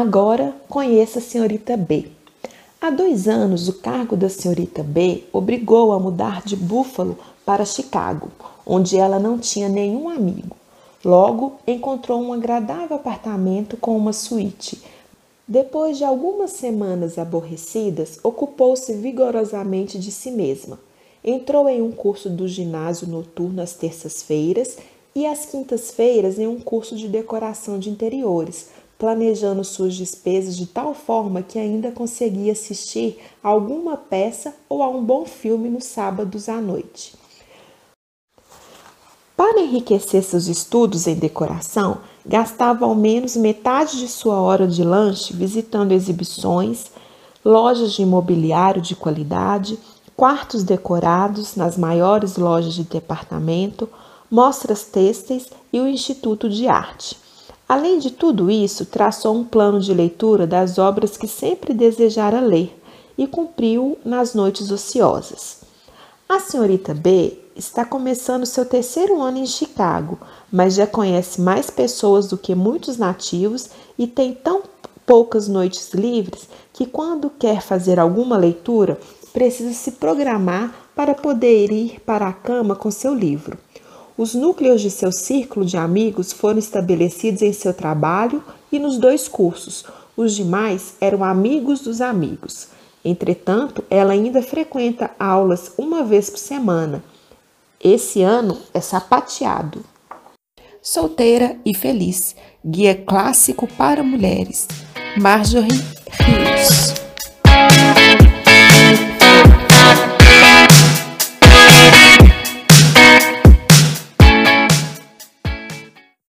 Agora conheça a senhorita B. Há dois anos, o cargo da senhorita B obrigou a mudar de Buffalo para Chicago, onde ela não tinha nenhum amigo. Logo, encontrou um agradável apartamento com uma suíte. Depois de algumas semanas aborrecidas, ocupou-se vigorosamente de si mesma. Entrou em um curso do ginásio noturno às terças-feiras e às quintas-feiras em um curso de decoração de interiores, planejando suas despesas de tal forma que ainda conseguia assistir a alguma peça ou a um bom filme nos sábados à noite. Para enriquecer seus estudos em decoração, gastava ao menos metade de sua hora de lanche visitando exibições, lojas de imobiliário de qualidade, quartos decorados nas maiores lojas de departamento, mostras têxteis e o Instituto de Arte. Além de tudo isso, traçou um plano de leitura das obras que sempre desejara ler e cumpriu nas noites ociosas. A senhorita B está começando seu terceiro ano em Chicago, mas já conhece mais pessoas do que muitos nativos e tem tão poucas noites livres que, quando quer fazer alguma leitura, precisa se programar para poder ir para a cama com seu livro. Os núcleos de seu círculo de amigos foram estabelecidos em seu trabalho e nos dois cursos. Os demais eram amigos dos amigos. Entretanto, ela ainda frequenta aulas uma vez por semana. Esse ano é sapateado. Solteira e feliz. Guia clássico para mulheres. Marjorie Rios.